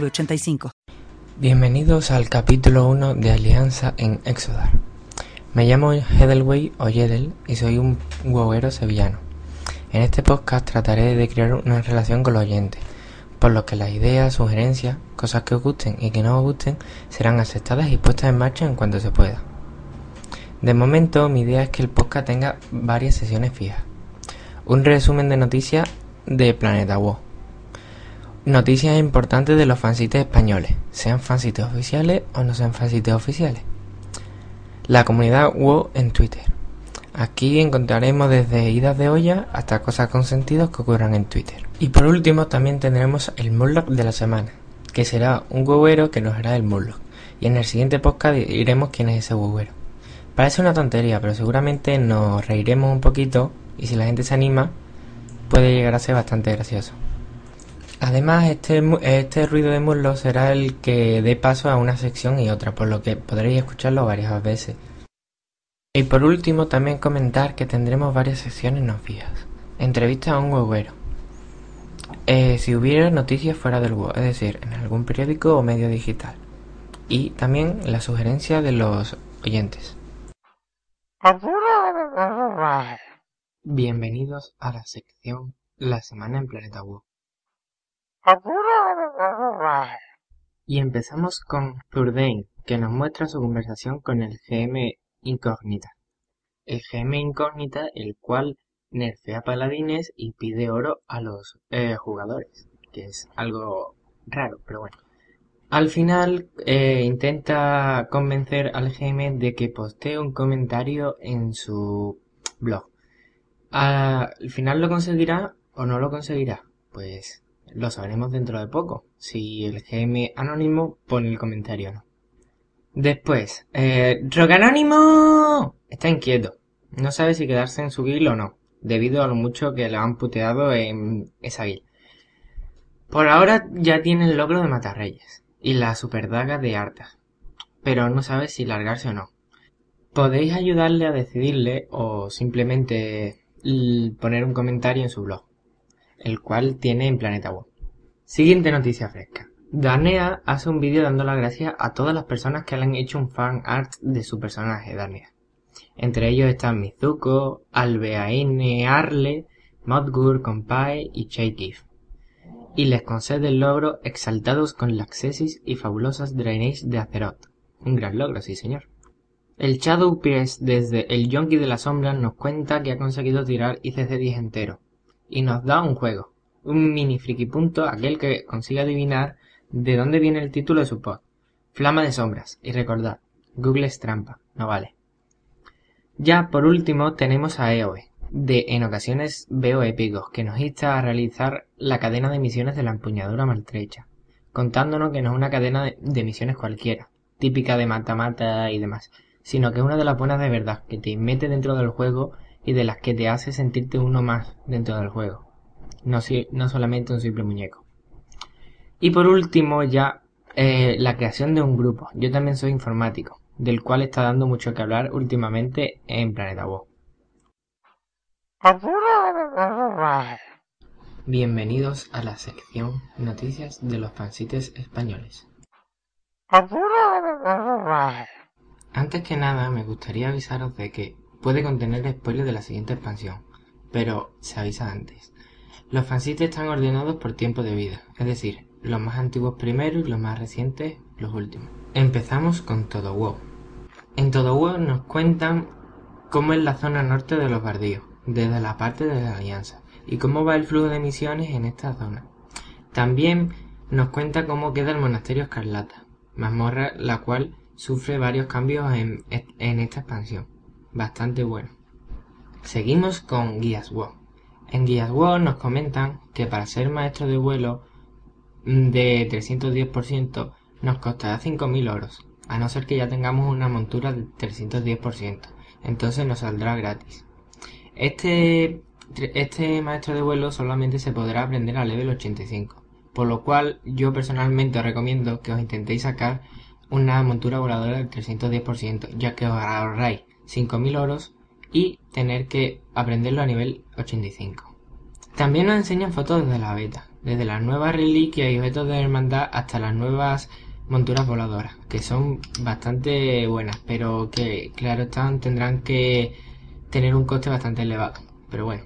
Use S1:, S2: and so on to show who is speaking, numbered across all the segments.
S1: 906985.
S2: Bienvenidos al capítulo 1 de Alianza en Exodar. Me llamo Hedelwey o Yedel y soy un huevero sevillano. En este podcast trataré de crear una relación con los oyentes, por lo que las ideas, sugerencias, cosas que os gusten y que no os gusten serán aceptadas y puestas en marcha en cuanto se pueda. De momento, mi idea es que el podcast tenga varias sesiones fijas. Un resumen de noticias de Planeta WoW. Noticias importantes de los fansites españoles, sean fansites oficiales o no sean fansites oficiales. La comunidad WoW en Twitter. Aquí encontraremos desde idas de olla hasta cosas con sentido que ocurran en Twitter. Y por último también tendremos el Murloc de la semana, que será un huevero que nos hará el Murloc. Y en el siguiente podcast diremos quién es ese huevero. Parece una tontería, pero seguramente nos reiremos un poquito y si la gente se anima, puede llegar a ser bastante gracioso. Además, este, este ruido de Murloc será el que dé paso a una sección y otra, por lo que podréis escucharlo varias veces. Y por último, también comentar que tendremos varias secciones no fijas. Entrevista a un huevero. Eh, si hubiera noticias fuera del web, es decir, en algún periódico o medio digital. Y también la sugerencia de los oyentes. Bienvenidos a la sección La Semana en Planeta WoW. Y empezamos con Zurdain, que nos muestra su conversación con el GM Incógnita. El GM Incógnita, el cual nerfea paladines y pide oro a los eh, jugadores, que es algo raro, pero bueno. Al final eh, intenta convencer al GM de que postee un comentario en su blog. Al final lo conseguirá o no lo conseguirá. Pues lo sabremos dentro de poco, si el GM anónimo pone el comentario o no. Después, eh, Anónimo está inquieto. No sabe si quedarse en su guild o no, debido a lo mucho que le han puteado en esa guild. Por ahora ya tiene el logro de matar reyes y la superdaga de Arta, pero no sabe si largarse o no. Podéis ayudarle a decidirle o simplemente poner un comentario en su blog el cual tiene en Planeta Web. Siguiente noticia fresca. Darnea hace un vídeo dando las gracias a todas las personas que le han hecho un fan art de su personaje, Darnea. Entre ellos están Mizuko, Albeaine Arle, Modgur, Compay y Shaykif. Y les concede el logro Exaltados con la Accessis y Fabulosas Drainage de Azeroth. Un gran logro, sí señor. El Shadow Pierce desde el Yonki de la Sombra nos cuenta que ha conseguido tirar ICC-10 entero, y nos da un juego, un mini friki punto aquel que consiga adivinar de dónde viene el título de su pod. Flama de sombras, y recordad, Google es trampa, no vale. Ya por último tenemos a EOE, de En ocasiones veo épicos, que nos insta a realizar la cadena de misiones de la empuñadura maltrecha, contándonos que no es una cadena de misiones cualquiera, típica de mata-mata y demás, sino que es una de las buenas de verdad, que te mete dentro del juego y de las que te hace sentirte uno más dentro del juego, no, no solamente un simple muñeco. Y por último ya eh, la creación de un grupo. Yo también soy informático, del cual está dando mucho que hablar últimamente en Planeta WoW. Bienvenidos a la sección Noticias de los fansites españoles. Antes que nada me gustaría avisaros de que puede contener spoilers de la siguiente expansión, pero se avisa antes. Los fansites están ordenados por tiempo de vida, es decir, los más antiguos primero y los más recientes los últimos. Empezamos con Todo WoW. En Todo WoW nos cuentan cómo es la zona norte de los bardíos, desde la parte de la alianza, y cómo va el flujo de misiones en esta zona. También nos cuenta cómo queda el monasterio escarlata, mazmorra la cual sufre varios cambios en, en esta expansión bastante bueno. Seguimos con Guías WoW. En Guías WoW nos comentan que para ser maestro de vuelo de 310% nos costará 5.000 oros, a no ser que ya tengamos una montura de 310%, entonces nos saldrá gratis. Este, este maestro de vuelo solamente se podrá aprender a level 85, por lo cual yo personalmente os recomiendo que os intentéis sacar una montura voladora del 310%, ya que os ahorráis 5.000 oros y tener que aprenderlo a nivel 85. También nos enseñan fotos desde la beta, desde las nuevas reliquias y objetos de hermandad hasta las nuevas monturas voladoras, que son bastante buenas, pero que claro están, tendrán que tener un coste bastante elevado. Pero bueno,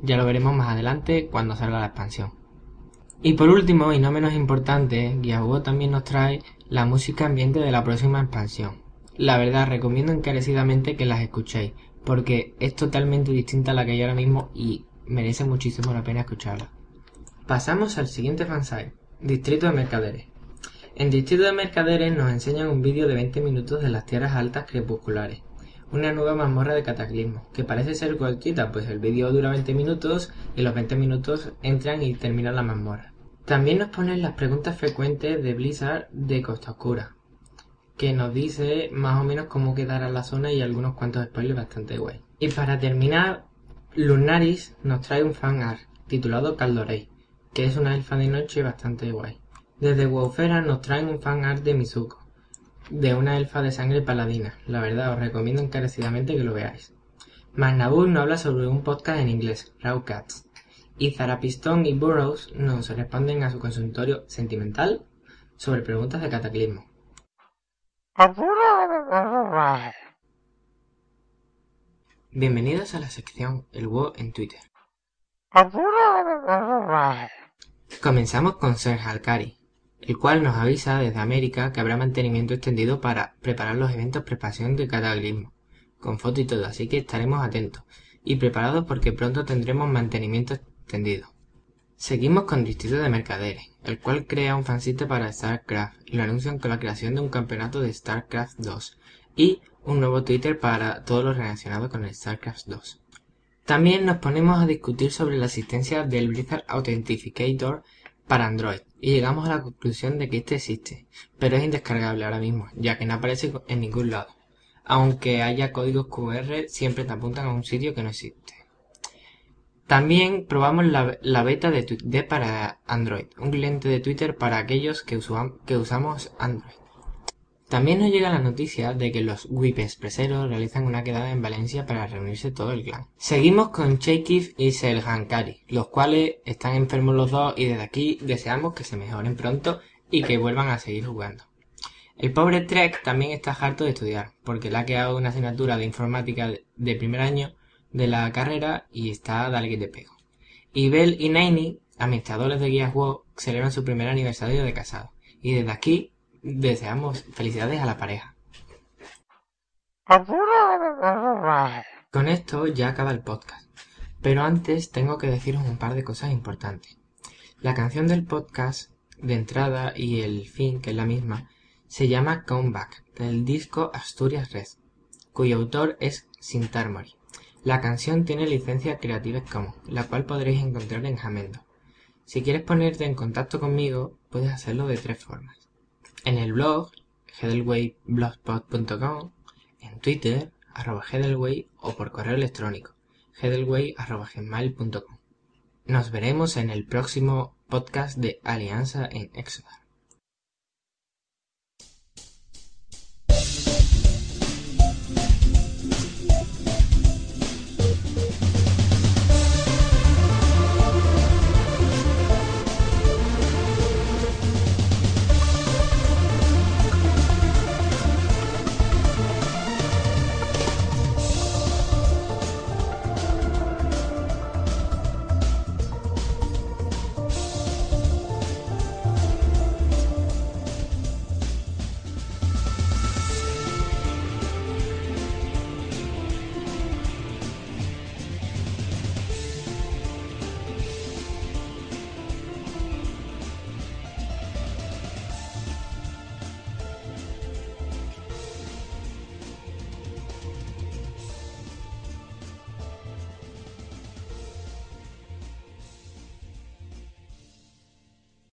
S2: ya lo veremos más adelante cuando salga la expansión. Y por último, y no menos importante, Guiahugo también nos trae la música ambiente de la próxima expansión. La verdad, recomiendo encarecidamente que las escuchéis, porque es totalmente distinta a la que hay ahora mismo y merece muchísimo la pena escucharla. Pasamos al siguiente fansite, Distrito de Mercaderes. En Distrito de Mercaderes nos enseñan un vídeo de 20 minutos de las tierras altas crepusculares, una nueva mazmorra de cataclismo, que parece ser cortita, pues el vídeo dura 20 minutos y los 20 minutos entran y terminan la mazmorra. También nos ponen las preguntas frecuentes de Blizzard de Costa Oscura, que nos dice más o menos cómo quedará la zona y algunos cuantos spoilers bastante guay. Y para terminar, Lunaris nos trae un fan art titulado Caldorei, que es una elfa de noche bastante guay. Desde Wowfera nos traen un fan art de Mizuko, de una elfa de sangre paladina. La verdad, os recomiendo encarecidamente que lo veáis. Magnabul nos habla sobre un podcast en inglés, Raw Cats. Y Zarapistón y Burroughs nos responden a su consultorio sentimental sobre preguntas de cataclismo. Bienvenidos a la sección El WoW en Twitter. Comenzamos con Ser Halkari, el cual nos avisa desde América que habrá mantenimiento extendido para preparar los eventos preparación de cataclismo, con foto y todo, así que estaremos atentos y preparados porque pronto tendremos mantenimiento extendido. Seguimos con Distrito de Mercaderes, el cual crea un fansite para StarCraft y lo anuncian con la creación de un campeonato de StarCraft 2 y un nuevo Twitter para todo lo relacionado con el StarCraft 2. También nos ponemos a discutir sobre la existencia del Blizzard Authenticator para Android y llegamos a la conclusión de que este existe, pero es indescargable ahora mismo, ya que no aparece en ningún lado. Aunque haya códigos QR, siempre te apuntan a un sitio que no existe. También probamos la, beta de TweetDeck para Android, un cliente de Twitter para aquellos que, que usamos Android. También nos llega la noticia de que los WIP expreseros realizan una quedada en Valencia para reunirse todo el clan. Seguimos con Cheikif y Selhankari, los cuales están enfermos los dos y desde aquí deseamos que se mejoren pronto y que vuelvan a seguir jugando. El pobre Trek también está harto de estudiar, porque le ha quedado una asignatura de informática de primer año de la carrera y está dale que te pego. Y Bell y Naini, administradores de Guías WoW, celebran su primer aniversario de casado. Y desde aquí deseamos felicidades a la pareja. Con esto ya acaba el podcast. Pero antes tengo que deciros un par de cosas importantes. La canción del podcast de entrada y el fin, que es la misma, se llama Comeback, del disco Asturias Red, cuyo autor es Sintarmori. La canción tiene licencia Creative Commons, la cual podréis encontrar en Jamendo. Si quieres ponerte en contacto conmigo, puedes hacerlo de tres formas en el blog hedelwayblogspot.com, en Twitter, arroba hedelway o por correo electrónico hedelway.gmail.com. Nos veremos en el próximo podcast de Alianza en Exodar.